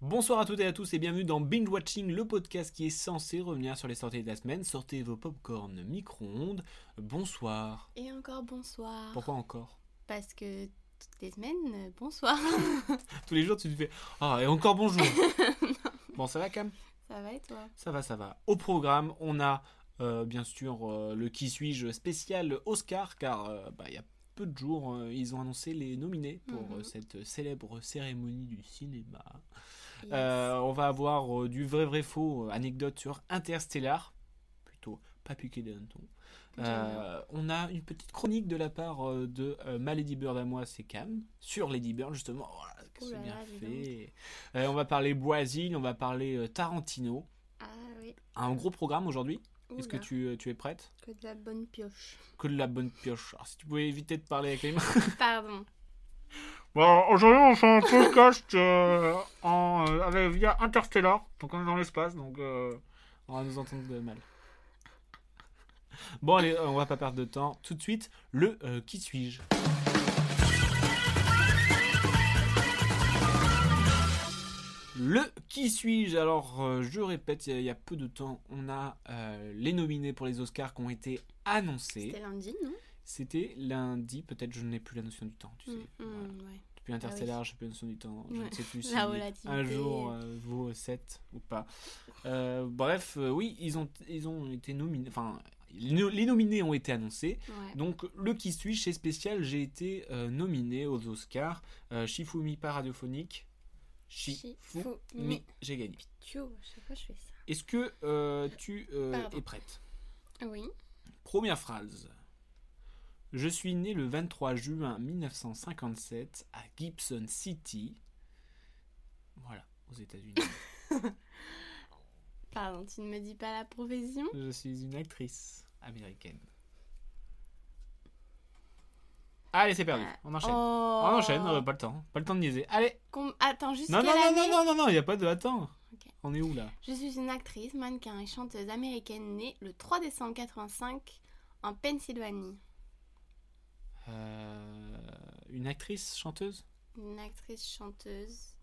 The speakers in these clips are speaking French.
Bonsoir à toutes et à tous et bienvenue dans Binge Watching, le podcast qui est censé revenir sur les sorties de la semaine. Sortez vos popcorn micro-ondes. Bonsoir. Et encore bonsoir. Pourquoi encore? Parce que toutes les semaines, euh, bonsoir. Tous les jours tu te fais Ah, et encore bonjour. bon, ça va Cam? Ça va et toi? Ça va, ça va. Au programme, on a euh, bien sûr euh, le qui suis-je spécial Oscar, car euh, bah, il y a peu de jours, ils ont annoncé les nominés pour Mhm. euh, cette célèbre cérémonie du cinéma. Yes. Euh, on va avoir euh, du vrai vrai faux euh, anecdote sur Interstellar, plutôt pas piqué hannetons. Euh, on a une petite chronique de la part de euh, ma Lady Bird à moi, c'est Cam, sur Lady Bird justement. Voilà, que Ouh c'est là bien fait. Euh, on va parler Brésil, on va parler Tarantino. Ah oui. Un gros programme aujourd'hui. Est-ce que tu, tu es prête? Que de la bonne pioche. Que de la bonne pioche. Alors, si tu pouvais éviter de parler avec les mains. Pardon. Bon, aujourd'hui, on fait un podcast euh, en, euh, avec, via Interstellar. Donc, on est dans l'espace, donc euh, on va nous entendre de mal. Bon, allez, on va pas perdre de temps. Tout de suite, le euh, qui suis-je? Le qui suis-je? Alors, euh, je répète, il y y, a peu de temps, on a euh, les nominés pour les Oscars qui ont été annoncés. C'était lundi, non? C'était lundi, peut-être je n'ai plus la notion du temps, tu sais. Mm, Voilà. mm, ouais. Depuis Interstellar, j'ai plus la notion du temps. Je Ouais. ne sais plus si un jour euh, vaut 7 ou pas. Euh, bref, euh, oui, ils ont, ils ont été nominés. Enfin, les no- les nominés ont été annoncés. Ouais. Donc, le qui suis chez Spécial, j'ai été euh, nominé aux Oscars. Shifumi pas radiophonique. Shifumi, j'ai gagné. À chaque fois je fais ça. Est-ce que tu es prête? Oui. Première phrase. Je suis né le 23 juin 1957 à Gibson City. Voilà, aux États-Unis. Pardon, tu ne me dis pas la profession Je suis une actrice américaine. Allez, c'est perdu. On enchaîne. Oh. On enchaîne, euh, pas le temps. Pas le temps de niaiser. Allez Com- Attends, juste Non, non, non, non, non, non, non, il n'y a pas de. Attends. On est où là? Je suis une actrice, mannequin et chanteuse américaine née le 3 décembre 85 en Pennsylvanie. Euh, Une actrice chanteuse? Une actrice chanteuse.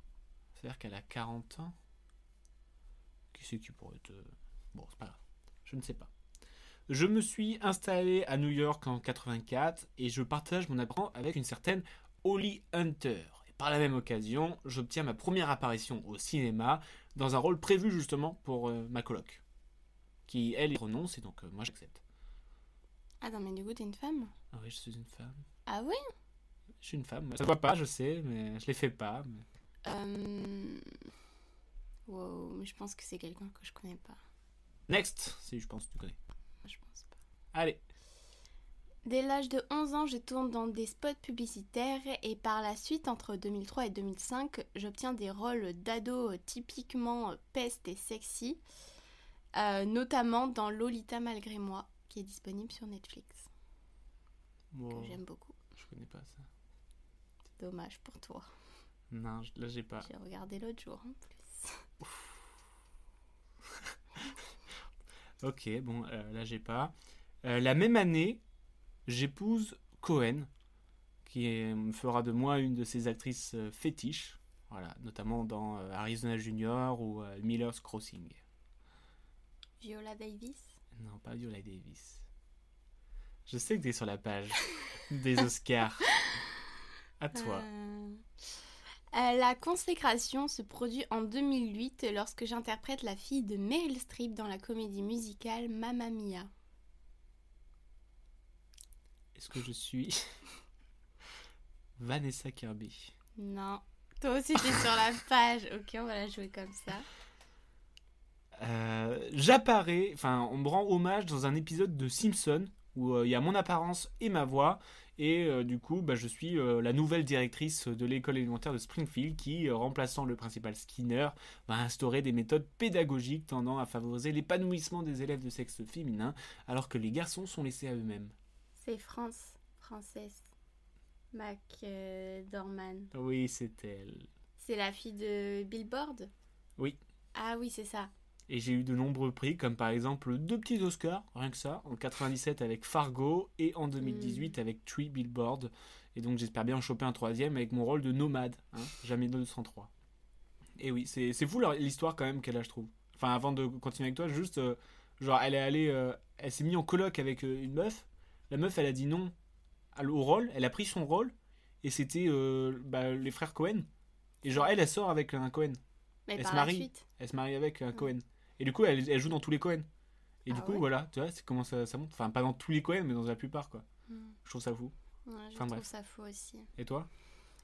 C'est-à-dire qu'elle a 40 ans? Qui c'est qui pourrait être. Bon, c'est pas grave. Je ne sais pas. Je me suis installé à New York en 84 et je partage mon apprend avec une certaine Holly Hunter. Et par la même occasion, j'obtiens ma première apparition au cinéma dans un rôle prévu justement pour euh, ma coloc. Qui, elle, y renonce et donc euh, moi j'accepte. Attends, mais du coup, t'es une femme? Ah oui, je suis une femme. Ah oui Je suis une femme. Ça se voit pas, je sais, mais je les fais pas. mais- Euh... Wow, mais je pense que c'est quelqu'un que je connais pas. Next Si, je pense que tu connais. Je pense pas. Allez. Dès l'âge de 11 ans, je tourne dans des spots publicitaires et par la suite, entre 2003 et 2005, j'obtiens des rôles d'ado typiquement peste et sexy, euh, notamment dans Lolita malgré moi, qui est disponible sur Netflix, Bon, que j'aime beaucoup. je connais pas ça. Dommage pour toi. Non, là j'ai pas. J'ai regardé l'autre jour en plus. Ok, bon, euh, là j'ai pas. Euh, la même année, j'épouse Cohen, qui est- me fera de moi une de ses actrices euh, fétiches. Voilà, notamment dans Arizona Junior ou Miller's Crossing. Viola Davis Non, pas Viola Davis. Je sais que tu es sur la page des Oscars. À toi. Euh, euh, la consécration se produit en 2008 lorsque j'interprète la fille de Meryl Streep dans la comédie musicale Mamma Mia. Est-ce que je suis Vanessa Kirby? Non. Toi aussi t'es sur la page. Ok, on va la jouer comme ça. Euh, J'apparais, enfin, on me rend hommage dans un épisode de Simpson où euh, il y a mon apparence et ma voix. Et euh, du coup, bah, je suis euh, la nouvelle directrice de l'école élémentaire de Springfield qui, euh, remplaçant le principal Skinner, va instaurer des méthodes pédagogiques tendant à favoriser l'épanouissement des élèves de sexe féminin, alors que les garçons sont laissés à eux-mêmes. C'est France, Frances McDormand. Oui, c'est elle. C'est la fille de Billboard? Oui. Ah oui, c'est ça. Et j'ai eu de nombreux prix, comme par exemple deux petits Oscars, rien que ça, en 97 avec Fargo et en 2018 avec Tree Billboard. Et donc j'espère bien en choper un troisième avec mon rôle de nomade, hein, jamais 203. Et oui, c'est fou l'histoire quand même qu'elle a, je trouve. Enfin, avant de continuer avec toi, juste, euh, genre, elle est allée, euh, elle s'est mise en coloc avec euh, une meuf. La meuf, elle a dit non au rôle, elle a pris son rôle, et c'était bah, les frères Cohen. Et genre, elle, elle sort avec un Cohen. Mais Elle se marie. Elle se marie avec un Cohen. Et du coup, elle, elle joue dans tous les Cohen. Et du Ah coup, ouais voilà, tu vois, c'est comment ça, ça monte. Enfin, pas dans tous les Cohen, mais dans la plupart, quoi. Hmm. Je trouve ça fou. Ouais, je Enfin, trouve bref. ça faux aussi. Et toi?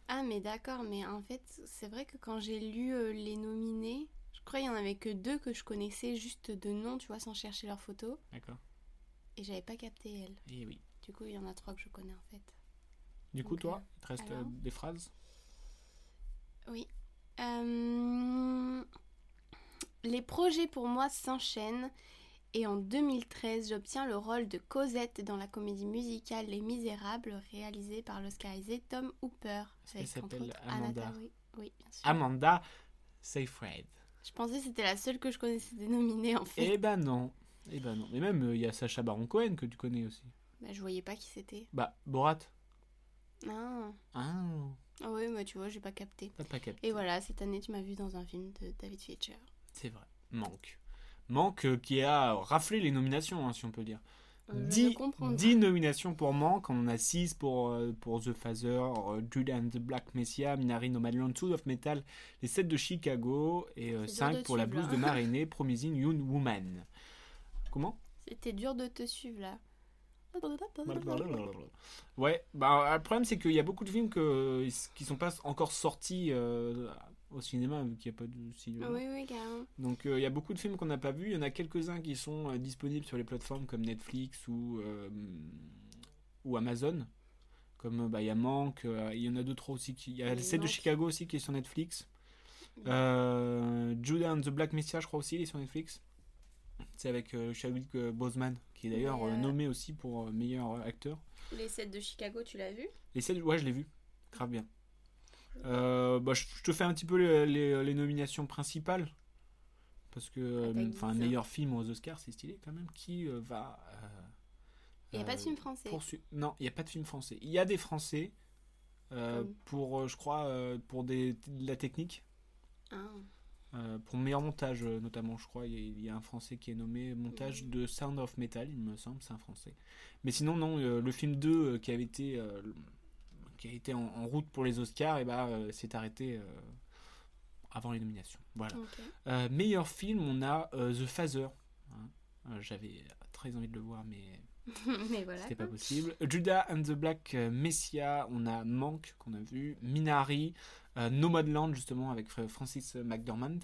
Ah, mais d'accord, mais en fait, c'est vrai que quand j'ai lu euh, les nominés, je crois qu'il y en avait que deux que je connaissais juste de nom, tu vois, sans chercher leurs photos. D'accord. Et j'avais pas capté elle. Et oui. Du coup, il y en a trois que je connais en fait. Du coup, Donc, toi, euh, il te reste alors euh, des phrases? Oui. Euh, Les projets pour moi s'enchaînent et en 2013, j'obtiens le rôle de Cosette dans la comédie musicale Les Misérables réalisée par l'Oscarisé Tom Hooper. Entre s'appelle Amanda Taoué. Oui, bien sûr. Amanda Seyfried. Je pensais que c'était la seule que je connaissais des nominés en fait. Eh ben non. Eh ben non. Mais même, euh, il y a Sacha Baron Cohen que tu connais aussi. Bah, je voyais pas qui c'était. Bah, Borat. Ah. Ah, Ah oui, bah tu vois, j'ai pas capté. t'as pas capté. Et voilà, cette année, tu m'as vu dans un film de David Fincher. C'est vrai. Manque. Manque euh, qui a raflé les nominations, hein, si on peut dire. Euh, je 10, peux comprendre. 10 nominations pour Manque, on en a 6 pour, euh, pour The Father, euh, Jude and the Black Messiah, Minari Nomadland, Sound of Metal, les 7 de Chicago et dur 5 de pour la blouse de Marinée, Promising Young Woman. Comment? C'était dur de te suivre là. Ouais, bah, le problème c'est qu'il y a beaucoup de films que, qui sont pas encore sortis euh, au cinéma, vu qu'il n'y a pas de cinéma. Oui, oui, carrément. Donc euh, il y a beaucoup de films qu'on n'a pas vus. Il y en a quelques-uns qui sont euh, disponibles sur les plateformes comme Netflix ou, euh, ou Amazon. Comme bah, il y a Manque, il y en a deux trois aussi. Qui... Il y a Oui, le set de. Chicago aussi qui est sur Netflix. Judah and the Black Messiah, je crois aussi, il est sur Netflix. C'est avec Chadwick Boseman, qui est d'ailleurs nommé aussi pour meilleur acteur. Les sets de Chicago, tu l'as vu? Les sept, ouais, je l'ai vu. Grave bien. Euh, bah, je je te fais un petit peu les, les- les nominations principales. Parce que, euh, t'as enfin, meilleur film aux Oscars, c'est stylé quand même. Qui euh, va. euh, Il n'y a pas de euh, film français. poursu- Non, il n'y a pas de film français. Il y a des Français euh, Comme pour, euh, je crois, euh, pour des, de la technique. Ah. Euh, pour meilleur montage, euh, notamment, je crois, il y, a- il y a un Français qui est nommé montage de Sound of Metal, il me semble, c'est un Français. Mais sinon, non, euh, le film 2 euh, qui avait été, euh, qui a été en, en route pour les Oscars, et bah, euh, s'est arrêté euh, avant les nominations. Voilà. Euh, meilleur film, on a The Father. hein. J'avais très envie de le voir, mais Mais voilà. c'était pas possible. Judah and the Black Messiah, on a Manque qu'on a vu, Minari, euh, Nomadland justement avec Fr- Francis McDormand,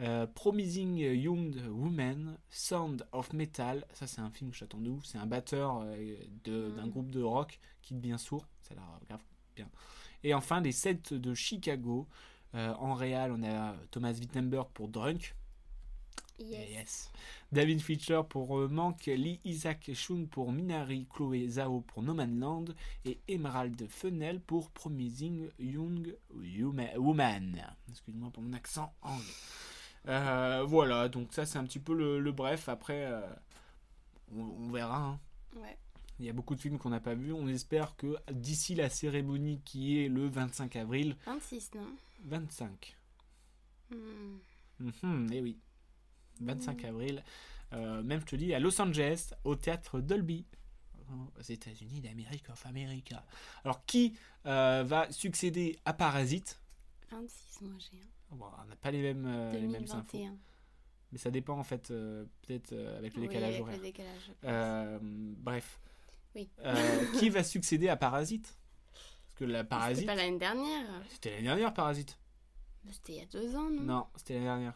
euh, Promising Young Woman, Sound of Metal, ça c'est un film que j'attends de ouf, c'est un batteur euh, d'un Mm. groupe de rock qui devient sourd, ça a l'air grave bien. Et enfin les sets de Chicago, euh, en réal on a Thomas Wittenberg pour Drunk, Yes. Yes. David Fincher pour euh, Manque, Lee Isaac Chung pour Minari, Chloé Zhao pour No Man's Land et Emerald Fennel pour Promising Young Woman. Excuse-moi pour mon accent anglais. Euh, voilà, donc ça c'est un petit peu le, le bref. Après, euh, on, on verra. hein. Ouais. Il y a beaucoup de films qu'on n'a pas vus. On espère que d'ici la cérémonie qui est le 25 avril, 26, non 25, Hmm. Mhm, eh oui. 25 avril. Euh, même, je te dis, à Los Angeles, au théâtre Dolby. Aux États-Unis d'Amérique of America. Alors, qui euh, va succéder à Parasite? 26, moi j'ai un. Bon, On n'a pas les mêmes, euh, les mêmes infos. 2021. Mais ça dépend, en fait, euh, peut-être avec le Oui, décalage avec horaire. le décalage. bref. Oui. Euh, qui va succéder à Parasite? Parce que la C'était Parasite. pas l'année dernière. C'était l'année dernière, Parasite. C'était il y a deux ans, non? Non, c'était l'année dernière.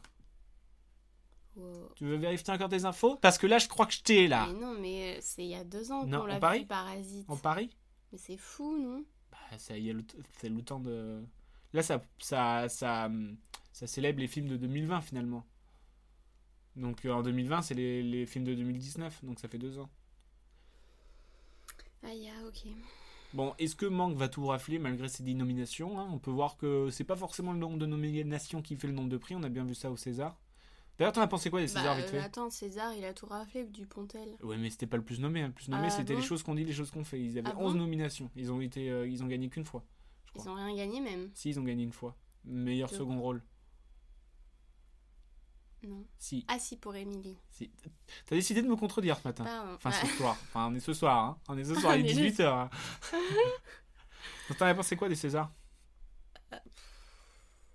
Wow. Tu veux vérifier encore tes infos? Parce que là, je crois que je t'ai là. Mais non, mais euh, c'est il y a deux ans qu'on en l'a Paris vu Parasite. En Paris? Mais c'est fou, non? Bah, le c'est le temps de. Là, ça, ça, ça, ça célèbre les films de 2020 finalement. Donc euh, en 2020, c'est les, les films de 2019, donc ça fait deux ans. Ah, ya, ok. Bon, est-ce que Manque va tout rafler malgré ses 10 nominations hein? On peut voir que c'est pas forcément le nombre de nominations qui fait le nombre de prix, on a bien vu ça au César. D'ailleurs, t'en as pensé quoi des Bah, Césars vite euh, fait attends, César, il a tout raflé du Pontel. Ouais, mais c'était pas le plus nommé. hein. Le plus nommé, Ah c'était bon? les choses qu'on dit, les choses qu'on fait. Ils avaient Ah 11 bon? nominations. Ils ont, été, euh, ils ont gagné qu'une fois. Je Ils ont rien gagné, même. Si, ils ont gagné une fois. Meilleur second rôle. Non. Si, Ah, si, pour Émilie. si. T'as décidé de me contredire ce matin. Pardon. Enfin, ce soir. Enfin, on est ce soir. Hein. On est ce soir, il est est juste- 18h. T'en as pensé quoi des Césars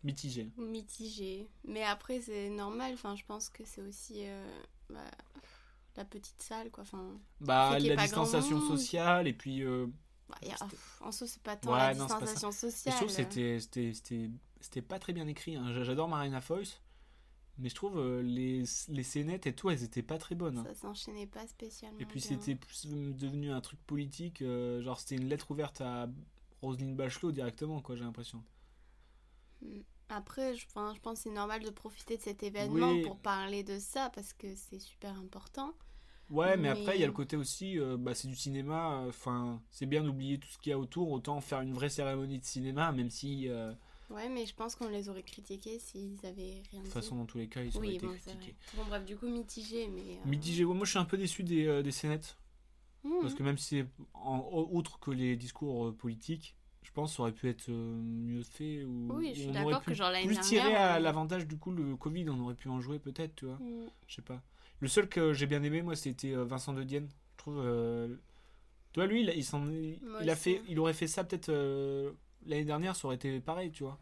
Mitigé. Mitigé. Mais après, c'est normal. Enfin, je pense que c'est aussi euh, bah, la petite salle, quoi. Enfin, Bah, la distanciation sociale et puis. euh, bah, a- en soi, c'est pas tant Ouais, la non, pas distanciation sociale. je trouve que c'était, pas très bien écrit. hein. J'a- J'adore Marina Foïs, mais je trouve euh, les, les scénettes et tout, elles étaient pas très bonnes. hein. Ça s'enchaînait pas spécialement. Et puis c'était plus devenu un truc politique, euh, genre c'était une lettre ouverte à Roselyne Bachelot directement, quoi, j'ai l'impression. Après, je, enfin, je pense que c'est normal de profiter de cet événement Oui. pour parler de ça parce que c'est super important. Ouais, mais, Mais- après, il y a le côté aussi, euh, bah, c'est du cinéma, enfin, c'est bien d'oublier tout ce qu'il y a autour, autant faire une vraie cérémonie de cinéma, même si, Ouais, mais je pense qu'on les aurait critiqués s'ils avaient rien de dit. toute façon, dans tous les cas, ils auraient oui, été bon, critiqués. Bon, bref, du coup, mitigé, mais. euh, Mitigé, ouais, moi je suis un peu déçu des, euh, des scénettes. hmm. Parce que même si c'est en, outre que les discours euh, politiques, je pense que ça aurait pu être euh, mieux fait. Ou, Oui, je suis d'accord que genre l'année plus dernière. tirer à l'avantage du coup le Covid, on aurait pu en jouer peut-être, tu vois. hmm. Je sais pas. Le seul que j'ai bien aimé, moi, c'était Vincent de Dienne. Je trouve. euh, Toi, lui, il, il, il a fait, il aurait fait ça peut-être euh, l'année dernière, ça aurait été pareil, tu vois.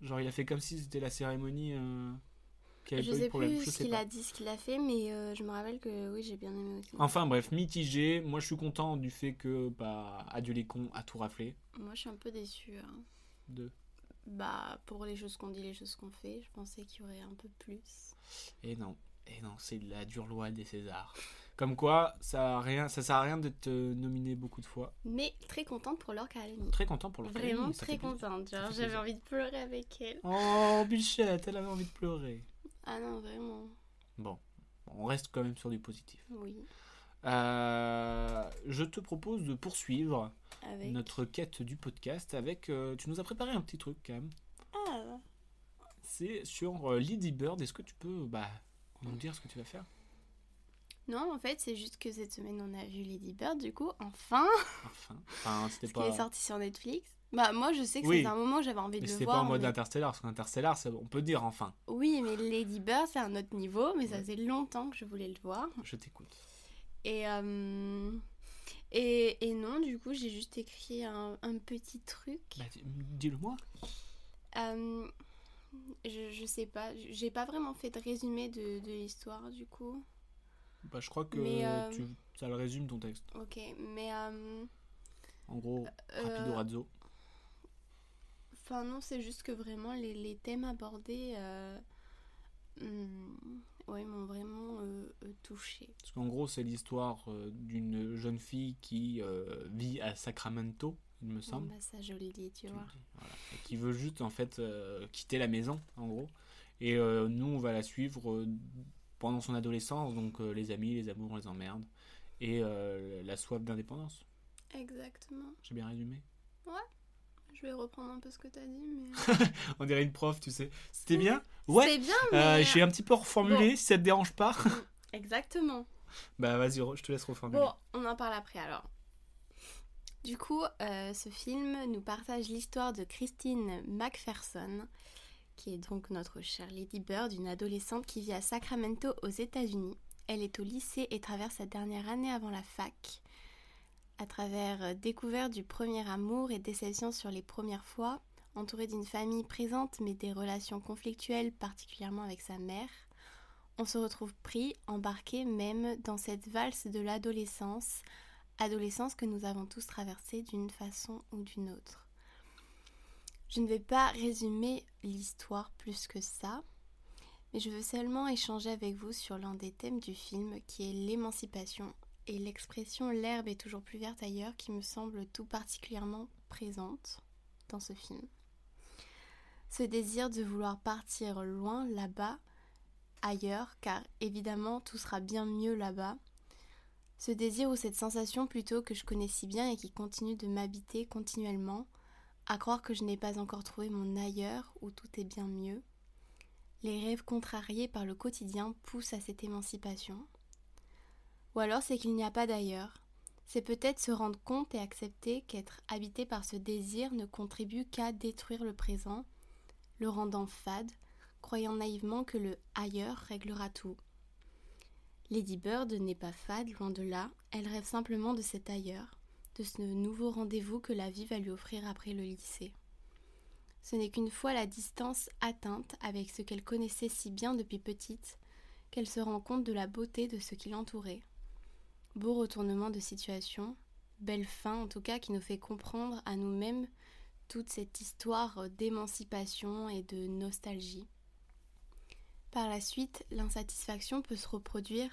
Genre, il a fait comme si c'était la cérémonie euh, qui avait Je pas eu sais de problème. plus Je ce qu'il a dit, ce qu'il a fait, mais euh, je me rappelle que oui, j'ai bien aimé aussi. Enfin bref, mitigé. Moi, je suis content du fait que, bah, adieu les cons, a tout raflé. Moi, je suis un peu déçue. hein. De... Bah, pour les choses qu'on dit, les choses qu'on fait, je pensais qu'il y aurait un peu plus. Et non, et non, c'est la dure loi des Césars. Comme quoi, ça a rien, ça sert à rien d'être nominé beaucoup de fois. Mais très contente pour Laure Calamy. Très content pour le Vraiment Académie, ça très contente. Genre, j'avais envie de pleurer avec elle. Oh, Bichette, elle avait envie de pleurer. Ah non, vraiment. Bon, on reste quand même sur du positif. Oui. Euh, je te propose de poursuivre Avec. notre quête du podcast avec. euh, tu nous as préparé un petit truc quand même. Ah, C'est sur euh, Lady Bird. Est-ce que tu peux bah, nous dire ce que tu vas faire? Non, en fait, c'est juste que cette semaine, on a vu Lady Bird, du coup, enfin, Enfin, enfin c'était ce pas. qui est sorti sur Netflix. Bah, moi, je sais que Oui. c'est un moment où j'avais envie de Mais le c'était voir. pas en mode mais- Interstellar, parce qu'Interstellar, on peut dire enfin. Oui, mais Lady Bird, c'est un autre niveau, mais ça faisait longtemps que je voulais le voir. Je t'écoute. Et, euh, et, et non, du coup, j'ai juste écrit un, un petit truc. Bah, dis- dis-le moi. Euh, je, je sais pas, j'ai pas vraiment fait de résumé de, de l'histoire, du coup. Bah, je crois que Mais, euh, tu, ça le résume ton texte. Ok, mais. euh, En gros, euh, rapido razzo. Enfin, non, c'est juste que vraiment, les, les thèmes abordés. Hum, ouais, m'ont vraiment euh, touchée. Parce qu'en gros, c'est l'histoire euh, d'une jeune fille qui euh, vit à Sacramento, il me semble. Bah, ça, je le dis, tu vois. dis, voilà. Et qui veut juste en fait quitter la maison, en gros. Et nous, on va la suivre pendant son adolescence, donc euh, les amis, les amours, les emmerdes, et euh, la soif d'indépendance. Exactement. J'ai bien résumé. Je vais reprendre un peu ce que t'as dit, mais. On dirait une prof, tu sais. C'était bien? Ouais. C'est bien, Euh, mais. J'ai un petit peu reformulé, si ça te dérange pas. Exactement. bah vas-y, je te laisse reformuler. Bon, on en parle après alors. Du coup, euh, ce film nous partage l'histoire de Christine McPherson, qui est donc notre chère Lady Bird, une adolescente qui vit à Sacramento aux États-Unis. Elle est au lycée et traverse sa dernière année avant la fac. À travers euh, découverte du premier amour et déception sur les premières fois, entourée d'une famille présente mais des relations conflictuelles, particulièrement avec sa mère, on se retrouve pris, embarqué même dans cette valse de l'adolescence, adolescence que nous avons tous traversée d'une façon ou d'une autre. Je ne vais pas résumer l'histoire plus que ça, mais je veux seulement échanger avec vous sur l'un des thèmes du film qui est l'émancipation et l'expression l'herbe est toujours plus verte ailleurs qui me semble tout particulièrement présente dans ce film. Ce désir de vouloir partir loin là-bas, ailleurs, car évidemment tout sera bien mieux là-bas. Ce désir ou cette sensation plutôt que je connais si bien et qui continue de m'habiter continuellement, à croire que je n'ai pas encore trouvé mon ailleurs où tout est bien mieux. Les rêves contrariés par le quotidien poussent à cette émancipation. Ou alors c'est qu'il n'y a pas d'ailleurs. C'est peut-être se rendre compte et accepter qu'être habité par ce désir ne contribue qu'à détruire le présent, le rendant fade, croyant naïvement que le ailleurs réglera tout. Lady Bird n'est pas fade, loin de là, elle rêve simplement de cet ailleurs, de ce nouveau rendez-vous que la vie va lui offrir après le lycée. Ce n'est qu'une fois la distance atteinte avec ce qu'elle connaissait si bien depuis petite, qu'elle se rend compte de la beauté de ce qui l'entourait. Beau retournement de situation, belle fin en tout cas qui nous fait comprendre à nous-mêmes toute cette histoire d'émancipation et de nostalgie. Par la suite, l'insatisfaction peut se reproduire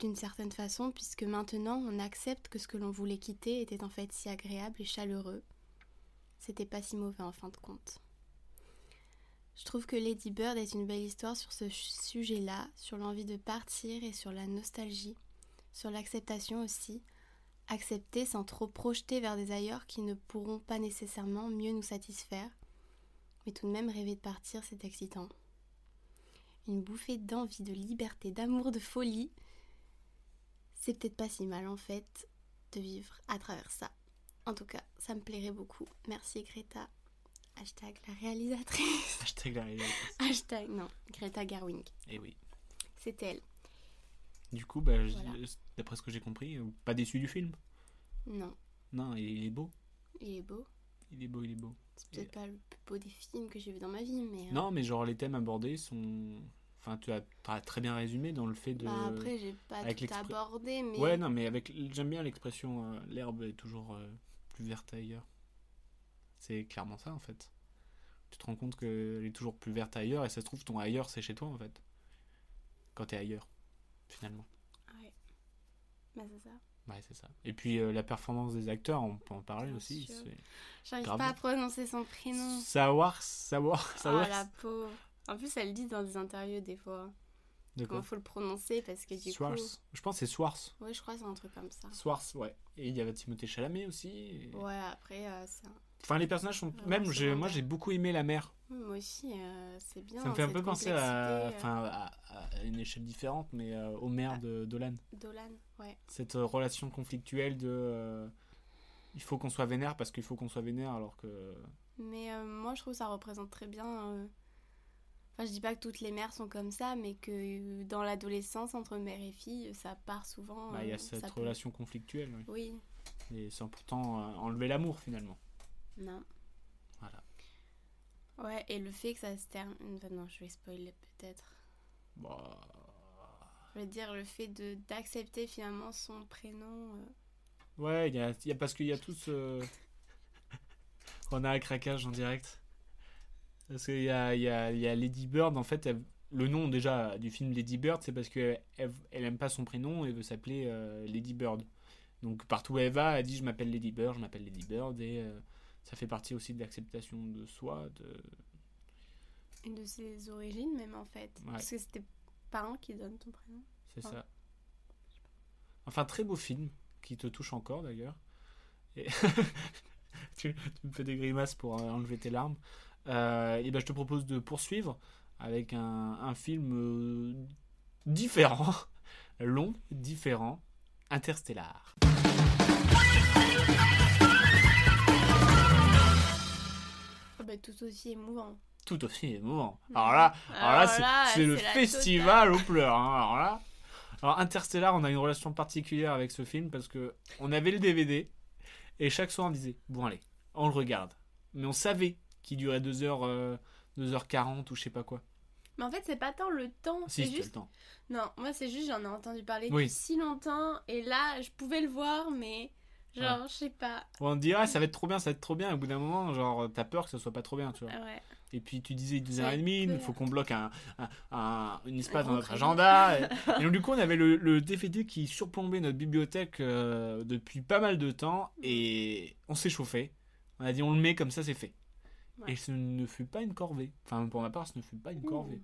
d'une certaine façon puisque maintenant on accepte que ce que l'on voulait quitter était en fait si agréable et chaleureux. C'était pas si mauvais en fin de compte. Je trouve que Lady Bird est une belle histoire sur ce sujet-là, sur l'envie de partir et sur la nostalgie, sur l'acceptation aussi, accepter sans trop projeter vers des ailleurs qui ne pourront pas nécessairement mieux nous satisfaire, mais tout de même rêver de partir, c'est excitant. Une bouffée d'envie, de liberté, d'amour, de folie, c'est peut-être pas si mal en fait de vivre à travers ça. En tout cas, ça me plairait beaucoup. Merci Greta. Hashtag la réalisatrice. Hashtag la réalisatrice. Hashtag, non, Greta Garwing. Eh oui. C'est elle. Du coup, bah, Voilà. d'après ce que j'ai compris, euh, pas déçu du film Non, Non, il est beau. il est beau. Il est beau, il est beau. C'est peut-être pas le plus beau des films que j'ai vu dans ma vie, mais. euh, Non, mais genre les thèmes abordés sont. Enfin, tu as, très bien résumé dans le fait de. Bah après, j'ai pas avec tout abordé, mais. Ouais, non, mais avec j'aime bien l'expression euh, l'herbe est toujours euh, plus verte ailleurs. C'est clairement ça en fait. Tu te rends compte qu'elle est toujours plus verte ailleurs et ça se trouve ton ailleurs c'est chez toi en fait. Quand t'es ailleurs, finalement. Ouais. Bah, c'est ça. Ouais, c'est ça. Et puis euh, la performance des acteurs, on peut en parler Bien aussi. J'arrive pas à prononcer son prénom. Savoir, savoir, Oh savoir. la pauvre. En plus, elle le dit dans des interviews des fois. Comment quoi faut le prononcer parce que du Swars. coup. Je pense que c'est Swars. Ouais, je crois que c'est un truc comme ça. Swars, ouais. Et il y avait Timothée Chalamet aussi. et- Ouais, après, euh, c'est un- Enfin, les personnages sont. Même, j'ai- moi j'ai beaucoup aimé la mère. Oui, moi aussi, euh, c'est bien. Ça me fait un peu penser à, euh, enfin, à, à une échelle différente, mais euh, au maire Ah. de Dolan. Dolan, ouais. Cette euh, relation conflictuelle de. il faut qu'on soit vénère parce qu'il faut qu'on soit vénère alors que. Mais moi, je trouve que ça représente très bien. Euh, Enfin, je dis pas que toutes les mères sont comme ça, mais que euh, dans l'adolescence, entre mère et fille, ça part souvent. bah, Il y euh, a cette ça peut- relation conflictuelle. oui. Oui, Et sans pourtant euh, enlever l'amour finalement. non. Voilà. Ouais, et le fait que ça se termine. enfin, non, je vais spoiler peut-être. Bah, Je veux dire, le fait d'accepter finalement son prénom. euh, Ouais, y a, y a- parce qu'il y a tout ce. On a un craquage en direct. Parce qu'il y a, y, a, il y a Lady Bird, en fait, elle- le nom déjà du film Lady Bird, c'est parce qu'elle elle, elle aime pas son prénom et veut s'appeler euh, Lady Bird. Donc partout où elle va, elle dit je m'appelle Lady Bird, je m'appelle Lady Bird, et euh, ça fait partie aussi de l'acceptation de soi. De... une de ses origines, même en fait. Ouais. Parce que c'était parents qui donnent ton prénom. C'est ça. Enfin, très beau film, qui te touche encore d'ailleurs. Et tu, tu me fais des grimaces pour euh, enlever tes larmes. Euh, et ben, je te propose de poursuivre avec un, un film euh, différent, long, différent, Interstellar. Ah bah, tout aussi émouvant. Tout aussi émouvant. Alors là, alors là, c'est- là, c'est le festival aux pleurs. hein. Alors là, alors Interstellar, on a une relation particulière avec ce film parce que on avait le DVD et chaque soir on disait bon allez, on le regarde. Mais on savait qu'il durait 2 heures, euh, 2h40 ou je sais pas quoi. Mais en fait, c'est pas tant le temps. Si, c'est le juste. temps. Non, moi, c'est juste, j'en ai entendu parler Oui. depuis si longtemps. Et là, je pouvais le voir, mais. Genre, je sais pas. On te dit ah ça va être trop bien, ça va être trop bien. Et au bout d'un moment, genre t'as peur que ce soit pas trop bien, tu vois. Ah Ouais. Et puis tu disais deux heures Ouais, et demie, il peu. faut qu'on bloque un, un, un- une espace Un dans notre agenda. et, et donc du coup, on avait le, le DVD qui surplombait notre bibliothèque euh, depuis pas mal de temps et on s'est chauffé. On a dit on le met comme ça, c'est fait. Ouais. Et ce ne fut pas une corvée. Enfin, pour ma part, ce ne fut pas une corvée. Ouh,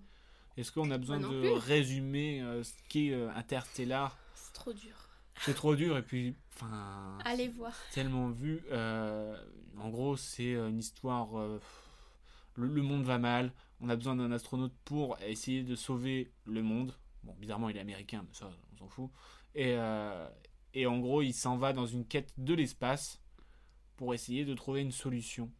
Est-ce qu'on a besoin non de plus. résumer euh, ce qu'est euh, Interstellar? C'est trop dur. C'est trop dur et puis, enfin, Allez voir. tellement vu. euh, en gros, c'est euh, une histoire. le, le monde va mal. On a besoin d'un astronaute pour essayer de sauver le monde. Bon, bizarrement, il est américain, mais ça, on s'en fout. Et, et en gros, il s'en va dans une quête de l'espace pour essayer de trouver une solution.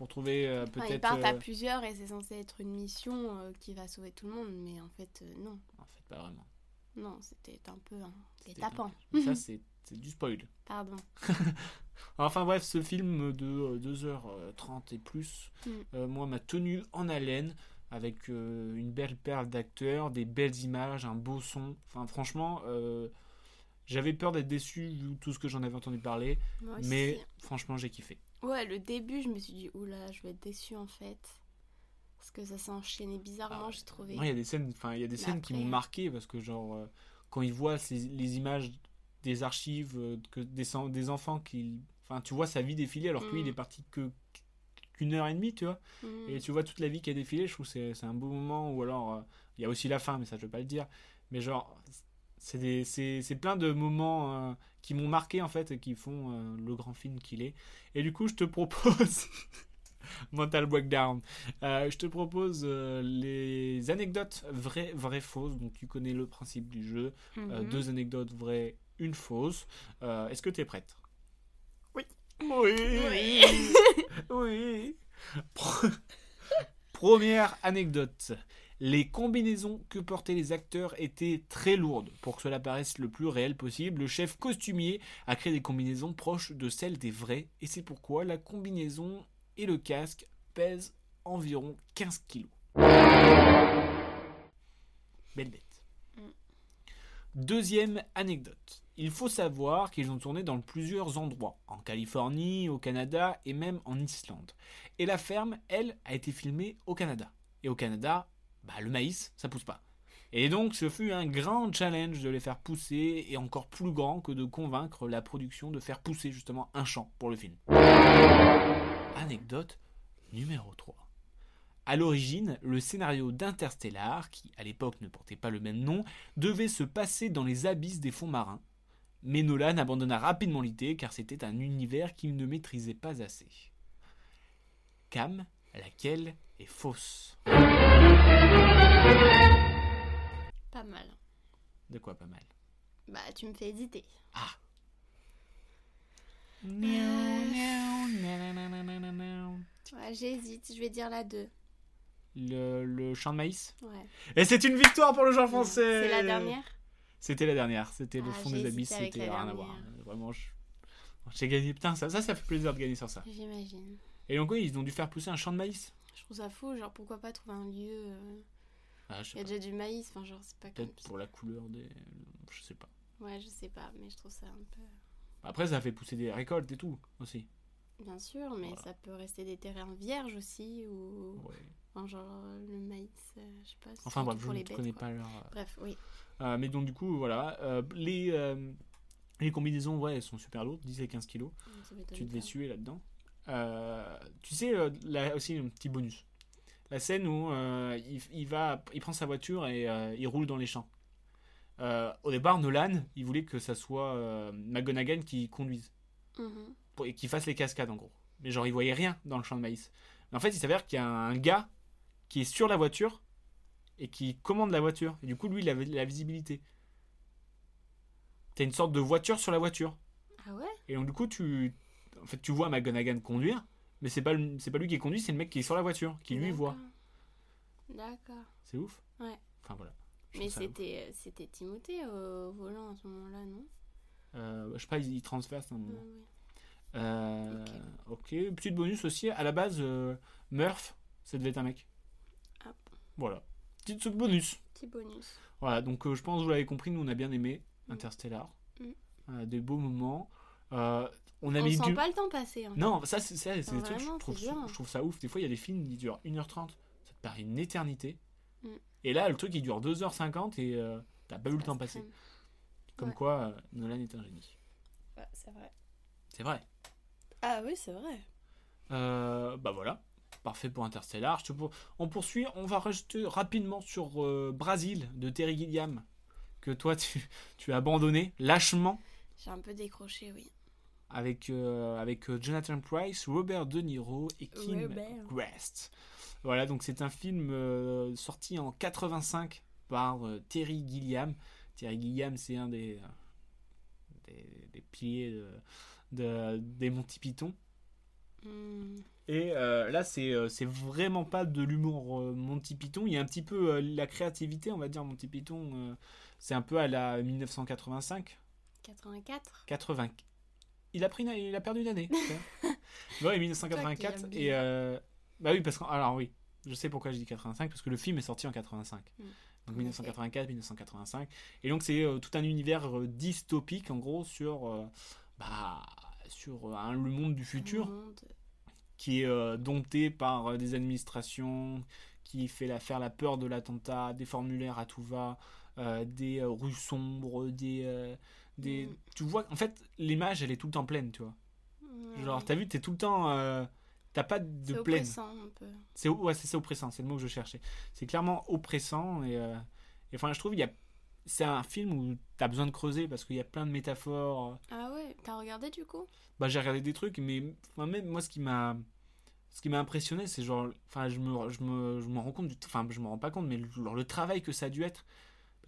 Pour trouver euh, Enfin, ils peut-être. partent à euh, plusieurs et c'est censé être une mission euh, qui va sauver tout le monde, mais en fait, euh, non. En fait, pas vraiment. Non, c'était un peu un C'était guet-apens. un- ça, c'est du spoil. Pardon. Enfin bref, ce film de euh, 2h30 et plus, Mm. moi, m'a tenu en haleine avec une belle perle d'acteurs, des belles images, un beau son. Enfin franchement, j'avais peur d'être déçu vu tout ce que j'en avais entendu parler, Moi aussi. mais franchement, j'ai kiffé. Ouais, le début, je me suis dit, oula, je vais être déçue en fait. Parce que ça s'est enchaîné bizarrement, Ah, j'ai trouvé. Moi, il y a des scènes, enfin, il y a des Mais scènes qui m'ont marqué parce que genre euh, quand ils voient ces- les images des archives euh, que des, des enfants qui, enfin, tu vois sa vie défiler alors que lui, Mm. il est parti que qu'une heure et demie, tu vois. Mm. Et tu vois toute la vie qui a défilé, je trouve que c'est c'est un beau moment. Ou alors, euh, il y a aussi la fin, mais ça je veux pas le dire. Mais genre, c'est des- c'est c'est plein de moments euh, qui m'ont marqué en fait et qui font euh, le grand film qu'il est. Et du coup, je te propose. Mental Breakdown. Euh, je te propose euh, les anecdotes vraies, vraies, fausses. Donc tu connais le principe du jeu. Mhm. deux anecdotes vraies, une fausse. Est-ce que tu es prête? Oui. Oui. Oui. oui. Pre- Première anecdote. Les combinaisons que portaient les acteurs étaient très lourdes. Pour que cela paraisse le plus réel possible, le chef costumier a créé des combinaisons proches de celles des vrais, et c'est pourquoi la combinaison et le casque pèsent environ 15 kilos. Belle bête. Deuxième anecdote. Il faut savoir qu'ils ont tourné dans plusieurs endroits, en Californie, au Canada et même en Islande. Et la ferme, elle, a été filmée au Canada. Et au Canada, bah, le maïs, ça pousse pas. Et donc, ce fut un grand challenge de les faire pousser, et encore plus grand que de convaincre la production de faire pousser justement un champ pour le film. Anecdote numéro 3. À l'origine, le scénario d'Interstellar, qui à l'époque ne portait pas le même nom, devait se passer dans les abysses des fonds marins. Mais Nolan abandonna rapidement l'idée car c'était un univers qu'il ne maîtrisait pas assez. Cam, laquelle est fausse? Pas mal. De quoi pas mal? Bah, tu me fais hésiter. Ouais, j'hésite. Je vais dire la 2. le, le champ de maïs? Ouais. Et c'est une victoire pour le genre français C'est la dernière? C'était la dernière, c'était le Ah, fond des abysses, c'était rien à voir. Vraiment, je- j'ai gagné. Putain, ça, ça, ça fait plaisir de gagner sur ça. J'imagine. Et donc, oui, ils ont dû faire pousser un champ de maïs. Je trouve ça fou. Genre, pourquoi pas trouver un lieu. euh, Ah, je Il sais y a pas. déjà du maïs. Enfin, genre, c'est pas comme. Peut-être pour la couleur des. Je sais pas. Ouais, je sais pas. Mais je trouve ça un peu. Après, ça fait pousser des récoltes et tout aussi. Bien sûr, mais Voilà. ça peut rester des terrains vierges aussi. Ou. Ouais. Enfin, genre, le maïs. euh, je sais pas. c'est Enfin surtout bref, je pour ne les bêtes, connais quoi. pas leur. euh, Bref, oui. euh, mais donc, du coup, voilà. euh, les, euh, les combinaisons, ouais, elles sont super lourdes, 10 et 15 kilos. Ça m'étonne Tu devais pas. suer là-dedans. Euh, tu sais, euh, là aussi, un petit bonus. La scène où euh, il, il va, il prend sa voiture et il roule dans les champs. Au départ, Nolan, il voulait que ça soit McGonagall qui conduise Mhm. pour- et qui fasse les cascades en gros. Mais genre, il voyait rien dans le champ de maïs. Mais en fait, il s'avère qu'il y a un gars qui est sur la voiture et qui commande la voiture. Et du coup, lui, il avait la visibilité. T'as une sorte de voiture sur la voiture. Ah ouais? Et donc, du coup, tu, en fait, tu vois McGonagall conduire, mais c'est pas, c'est pas lui qui conduit, c'est le mec qui est sur la voiture, qui lui voit. D'accord. C'est ouf Ouais. Enfin, voilà. Je Mais c'était euh, c'était Timothée au volant à ce moment-là, non? Euh, je sais pas, il il transverse un Ah oui. Euh, ok, petite bonus aussi, à la base, euh, Murph, ça devait être un mec. Ah. Voilà. Petite bonus. Petit bonus. Voilà, donc je pense que vous l'avez compris, nous on a bien aimé Mm. Interstellar. Mm. Des beaux moments. Euh, on On avait sent du... pas le temps passer. hein. Non, ça, c'est ça, c'est des trucs, je trouve, c'est bien. je trouve ça ouf. Des fois, il y a des films qui durent 1h30, ça te paraît une éternité. Mm. Et là, le truc, il dure 2h50 et euh, t'as pas vu le temps passer. Comme Ouais. quoi, euh, Nolan est un génie. Ouais, c'est vrai. C'est vrai. Ah oui, c'est vrai. Euh, bah voilà, parfait pour Interstellar. Je te pour- On poursuit, on va rester rapidement sur euh, Brasil de Terry Gilliam, que toi tu, tu as abandonné lâchement J'ai un peu décroché, oui. Avec, euh, avec euh, Jonathan Price, Robert De Niro et Kim Robert. West. Voilà, donc c'est un film euh, sorti en 85 par euh, Terry Gilliam. Terry Gilliam, c'est un des, des, des piliers de, de- des Monty Python. Hmm. Et là, c'est vraiment pas de l'humour Monty Python. Il y a un petit peu la créativité, on va dire, Monty Python. c'est un peu à la 1985. 84 80. Il a, pris une- il a perdu une année. ouais, 1984. Toi qui aimes Et euh, bah oui, parce que. Alors oui, je sais pourquoi je dis 85, parce que le film est sorti en 85. Mm. Donc En 1984, 1985. Et donc c'est euh, tout un univers euh, dystopique, en gros, sur. bah, sur le monde du futur monde. qui est dompté par des administrations, qui fait la, faire la peur de l'attentat, des formulaires à tout va, des rues sombres, des, des... Mm. Tu vois, en fait, l'image, elle est tout le temps pleine, tu vois. Genre, t'as vu, t'es tout le temps... euh, T'as pas C'est de plaine. oppressant un peu. C'est ouais, c'est ça, oppressant, c'est le mot que je cherchais. C'est clairement oppressant et, euh, et enfin, je trouve il y a c'est un film où t'as besoin de creuser parce qu'il y a plein de métaphores. Ah ouais, t'as regardé du coup? Bah, j'ai regardé des trucs, mais enfin, même moi, ce qui m'a, ce qui m'a impressionné, c'est genre, enfin, je me, je me, je me rends compte, du, enfin, je me rends pas compte, mais genre, le travail que ça a dû être,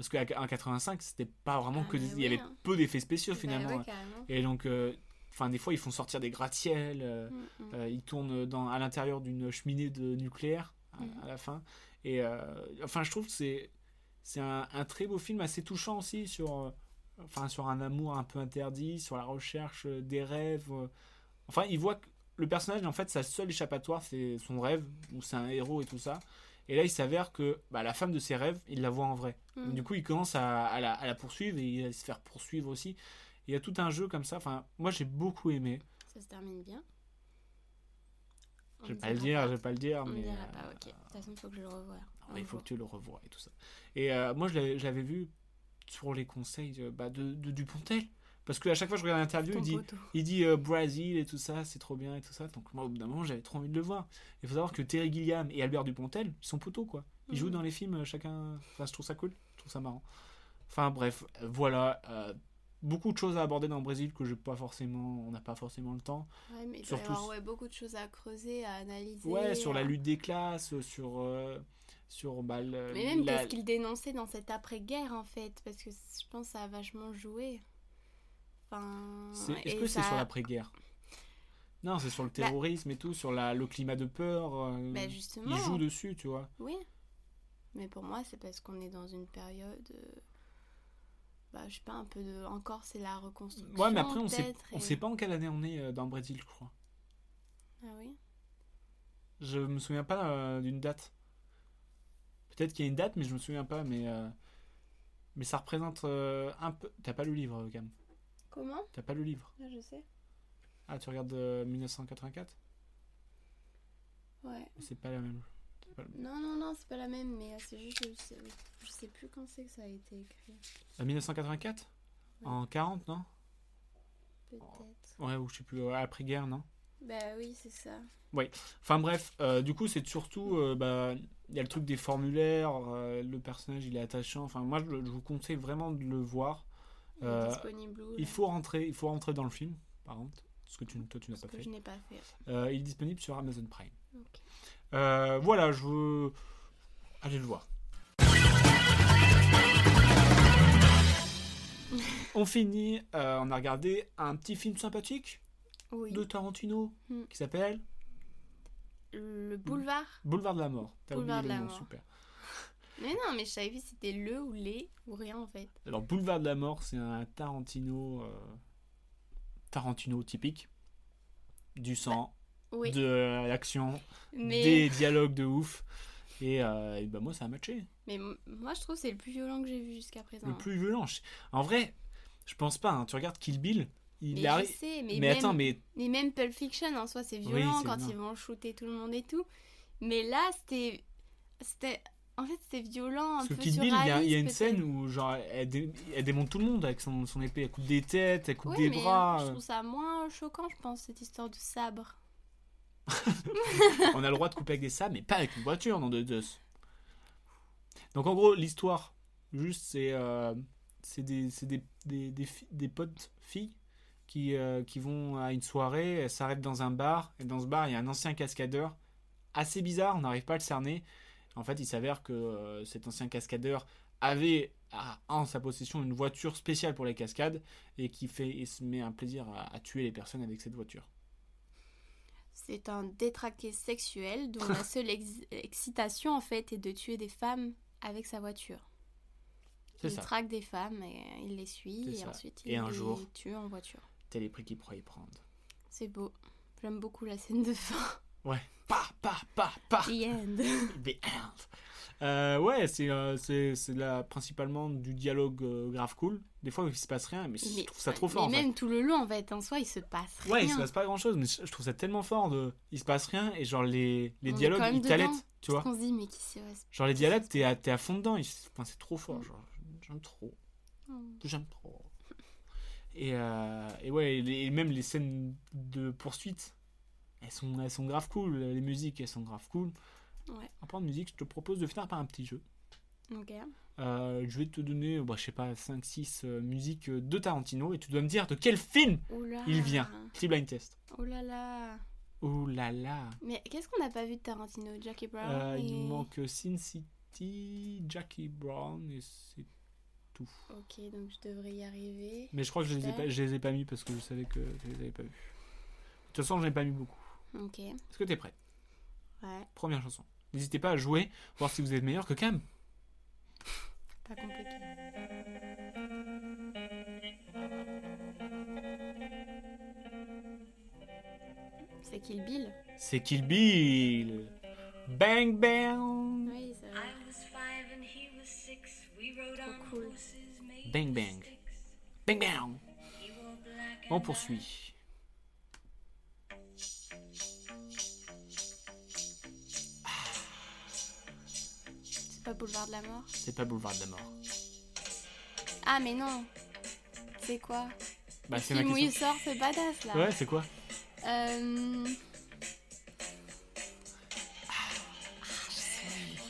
parce qu'en 85, c'était pas vraiment Ah, que, il y avait hein. peu d'effets spéciaux Bah finalement. ouais, carrément. Et donc, euh, enfin, des fois, ils font sortir des gratte-ciels, euh, Mm, mm. euh, ils tournent dans, à l'intérieur d'une cheminée de nucléaire à, à la fin. Et euh, enfin, je trouve que c'est, c'est un, un très beau film, assez touchant aussi sur, enfin, sur un amour un peu interdit, sur la recherche des rêves. Enfin, il voit que le personnage, en fait, sa seule échappatoire, c'est son rêve, ou c'est un héros et tout ça. Et là, il s'avère que bah, la femme de ses rêves, il la voit en vrai. Mm. Donc, du coup, il commence à, à la, à la poursuivre et il va se faire poursuivre aussi. Il y a tout un jeu comme ça. Enfin, moi, j'ai beaucoup aimé. Ça se termine bien. On Je vais pas le dire, pas. je vais pas le dire, On ne mais. dira euh, pas, ok. De toute façon, il faut que je le revoie. Il faut que tu le revoies et tout ça. Et euh, moi, je l'avais, je l'avais vu sur les conseils de, bah, de, de Dupontel. Parce qu'à chaque fois que je regarde l'interview, il dit, il dit euh, Brésil et tout ça, c'est trop bien et tout ça. Donc moi, au bout d'un moment, j'avais trop envie de le voir. Il faut savoir que Terry Gilliam et Albert Dupontel, ils sont poteaux, quoi. Ils jouent dans les films, euh, chacun. Enfin, je trouve ça cool, je trouve ça marrant. Enfin, bref, euh, voilà. euh, beaucoup de choses à aborder dans le Brésil que j'ai pas forcément, on n'a pas forcément le temps. Ouais, mais il y Surtout avoir ouais, beaucoup de choses à creuser, à analyser. Ouais, sur la à- lutte des classes, sur, euh, sur bah, le- Mais même la- qu'est-ce qu'il dénonçait dans cette après-guerre en fait, parce que je pense que ça a vachement joué. Est-ce que c'est sur l'après-guerre? Non, c'est sur le terrorisme et tout, sur la, le climat de peur. euh, Bah, justement. il joue dessus, tu vois. Oui. Mais pour moi, c'est parce qu'on est dans une période. euh, Bah, je sais pas, un peu de. Encore, c'est la reconstruction. Ouais, mais après, on sait, peut-être, on et- sait pas en quelle année on est euh, dans le Brésil, je crois. Ah oui? Je me souviens pas euh, d'une date. Peut-être qu'il y a une date, mais je me souviens pas. Mais, euh, mais ça représente un peu. T'as pas le livre, Cam Comment T'as pas le livre? Ah, Je sais. Ah, tu regardes euh, 1984 Ouais. C'est pas la même. pas Non, non, non, c'est pas la même, mais euh, c'est juste. Je sais, je sais plus quand c'est que ça a été écrit. Euh, 1984 Ouais. En 40, non? Peut-être. Ouais, ou je sais plus, euh, après-guerre, non? Bah oui, c'est ça. Enfin bref, euh, du coup c'est surtout, euh, bah, il y a le truc des formulaires, euh, le personnage il est attachant, enfin moi je, je vous conseille vraiment de le voir. Euh, disponible où Il faut rentrer, il faut rentrer dans le film, par contre, ce que tu, toi tu n'as pas pas fait. Euh, il est disponible sur Amazon Prime. Euh, voilà, je veux... Allez le voir. On finit, on a regardé un petit film sympathique Oui. de Tarantino Hmm. qui s'appelle Le boulevard Boulevard de la mort. Boulevard de la mort. super. Mais non, mais je savais si c'était le ou les ou rien en fait. Alors, Boulevard de la Mort, c'est un Tarantino, euh, Tarantino typique. Du sang, Oui. de l'action, mais des dialogues de ouf. Et, euh, et bah, moi, ça a matché. mais m- moi je trouve que c'est le plus violent que j'ai vu jusqu'à présent. Le plus violent. je- En vrai, je pense pas. hein. Tu regardes Kill Bill, il Mais arrive. je sais, mais, Mais, même, attends, mais mais même Pulp Fiction en soi, c'est Oui, violent c'est quand violent. ils vont shooter tout le monde et tout. Mais là, c'était. c'était En fait, c'était violent, un Parce que Kill Bill, il y a, il y a une scène où genre elle, dé- elle démonte tout le monde avec son, son épée, elle coupe des têtes, elle coupe Ouais, des mais bras. Je trouve ça moins choquant, je pense, cette histoire de sabre. On a le droit de couper avec des sabres, mais pas avec une voiture, non de Zeus. Donc en gros, l'histoire, juste, c'est euh, c'est des, c'est des, des, des potes filles qui, euh, qui vont à une soirée, elles s'arrêtent dans un bar, et dans ce bar, il y a un ancien cascadeur, assez bizarre, on n'arrive pas à le cerner. En fait, il s'avère que euh, cet ancien cascadeur avait en sa possession une voiture spéciale pour les cascades, et qui fait, et se met un plaisir à- à tuer les personnes avec cette voiture. C'est un détraqué sexuel dont la seule ex- excitation, en fait, est de tuer des femmes avec sa voiture. Il ça. traque des femmes et il les suit et ça. ensuite il Et un les jour- tue en voiture. Tel est prix qu'il pourrait y prendre. C'est beau. J'aime beaucoup la scène de fin. Ouais. Pa, pa, pa, pa. The end. The end. Euh, ouais, c'est euh, c'est c'est là principalement du dialogue euh, grave cool. Des fois, il se passe rien, mais, je trouve ça trop fort. Mais en fait. même tout le long, en fait, en soi, il se passe rien. Ouais, il se passe pas grand chose, mais je trouve ça tellement fort de. Il se passe rien et genre les, les On dialogues, même ils t'allaitent, tu vois. On se dit, mais qui se Genre les dialogues, t'es à, t'es à fond dedans. Enfin, c'est trop fort, genre. J'aime trop. Oh. J'aime trop. Et, euh, et ouais, et les- et même les scènes de poursuite, elles sont, elles sont grave cool. Les musiques, elles sont grave cool. Ouais. En parlant de musique, je te propose de finir par un petit jeu. Ok. Euh, je vais te donner, bah, je sais pas, 5-6 musiques euh, de Tarantino et tu dois me dire de quel film Oula. il vient. Petit blind test. Oh là là. Oh là là. Mais qu'est-ce qu'on n'a pas vu de Tarantino? Jackie Brown Euh, et- Il nous manque Sin City, Jackie Brown et c'est tout. Ok, donc je devrais y arriver. Mais je crois que je les, ai pas, je les ai pas mis parce que je savais que je les avais pas vus. De toute façon, je n'ai pas mis beaucoup. Ok. Est-ce que tu es prêt? Ouais, Première chanson. N'hésitez pas à jouer, voir si vous êtes meilleur que Cam. pas compliqué. C'est Kill Bill. C'est Kill Bill. Bang bang. Oui. Trop cool. Bang bang. Bang bang. On poursuit. C'est pas Boulevard de la Mort? C'est pas Boulevard de la Mort. Ah, mais non. C'est quoi? Bah, c'est ma où il question. sort, c'est badass là. Ouais, c'est quoi? Euh...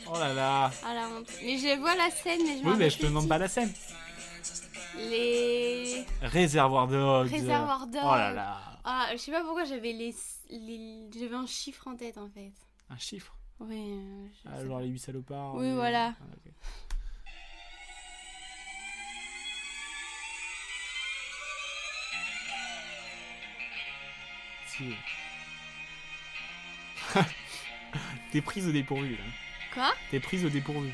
Oh là là. Ah la honte. Mais je vois la scène, mais je Oui, mais je te demande pas la scène. Les... Réservoir Dogs. Réservoir Dogs. Oh là là. Ah, je sais pas pourquoi j'avais les... les... J'avais un chiffre en tête en fait. Un chiffre? Oui, euh, je Ah, sais Genre pas. les 8 salopards. Oui, les- voilà. Ah. Si. T'es prise au dépourvu là. Quoi? T'es prise au dépourvu.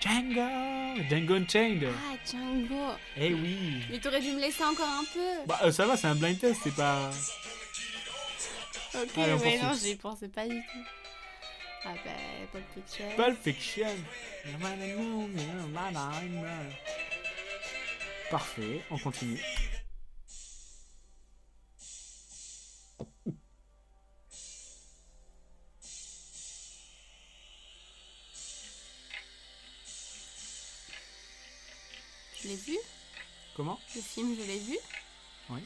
Django Django Unchained Ah, Django. Eh oui Mais t'aurais dû me laisser encore un peu. Bah euh, ça va, c'est un blind test, c'est pas... ok, allez, on mais poursuit. non, j'y pensais pas du tout. Ah bah, Pulp Fiction. Pulp Fiction Parfait, on continue. Je l'ai vu. Comment? Le film, je l'ai vu. Oui.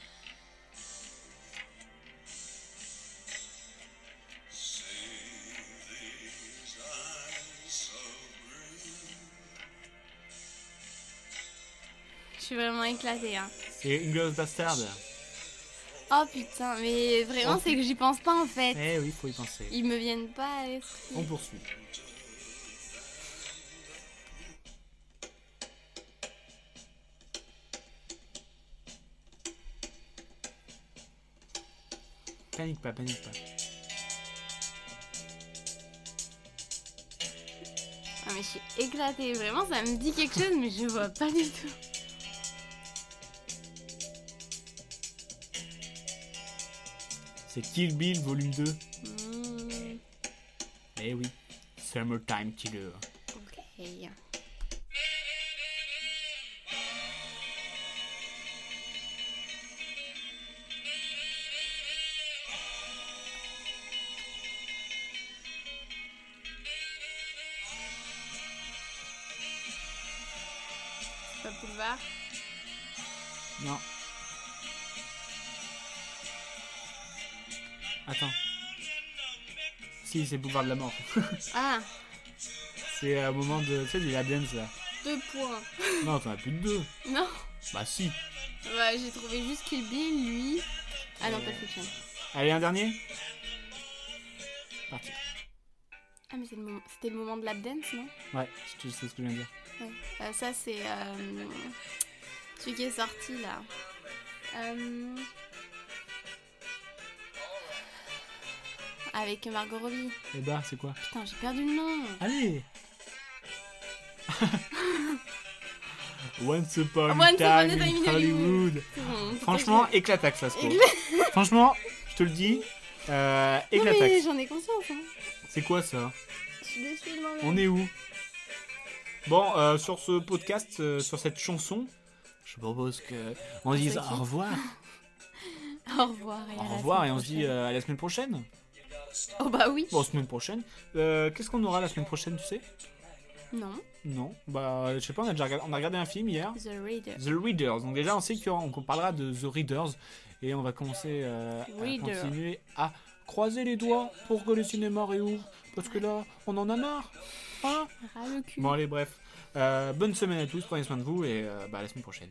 Je suis vraiment éclatée. Hein. C'est Inglourious Bastard. Oh putain, mais vraiment, c'est que j'y pense pas en fait. Eh oui, faut y penser. Ils me viennent pas à l'esprit. On poursuit. Panique pas, panique pas. Ah, mais je suis éclatée. Vraiment, ça me dit quelque chose, mais je vois pas du tout. C'est Kill Bill volume 2. Hmm. Eh oui. Summertime Killer. Ok. Si, c'est Boulevard de la Mort. Ah, c'est au moment de. Tu sais, du lap dance là. deux points. Non, t'en as plus de deux. Non Bah si. Ouais, j'ai trouvé juste Kill Bill, lui. Ah non, pas Fiction. Allez, un dernier Parti. Ah, mais c'est le moment- c'était le moment de lap dance, non? Ouais, sais ce que je viens de dire. Ouais. Euh, ça, c'est euh, celui qui est sorti là. Euh, Avec Margot Robbie. Et bah, c'est quoi? Putain, j'ai perdu le nom. Allez Once upon a time time in in Hollywood. Bon, Franchement, éclataxe ça, coup. Franchement, je te le dis, euh, éclataxe. j'en ai conscience. Hein. C'est quoi ça? Je suis déçue de. On est où? Bon, euh, sur ce podcast, euh, sur cette chanson, je propose que on dise au revoir. Au revoir. Et Au revoir et on se dit euh, à la semaine prochaine. Oh bah oui. Bon, semaine prochaine. Euh, Qu'est-ce qu'on aura la semaine prochaine, tu sais? Non. Non. Bah, je sais pas, on a déjà regardé, on a regardé un film hier. The Reader. The Readers. Donc déjà, on sait qu'on parlera de The Readers et on va commencer euh, à continuer à croiser les doigts pour que le cinéma réouvre. Parce que là, on en a marre. Hein? Ras le cul. bon, allez, bref. Euh, bonne semaine à tous, prenez soin de vous et bah, à la semaine prochaine.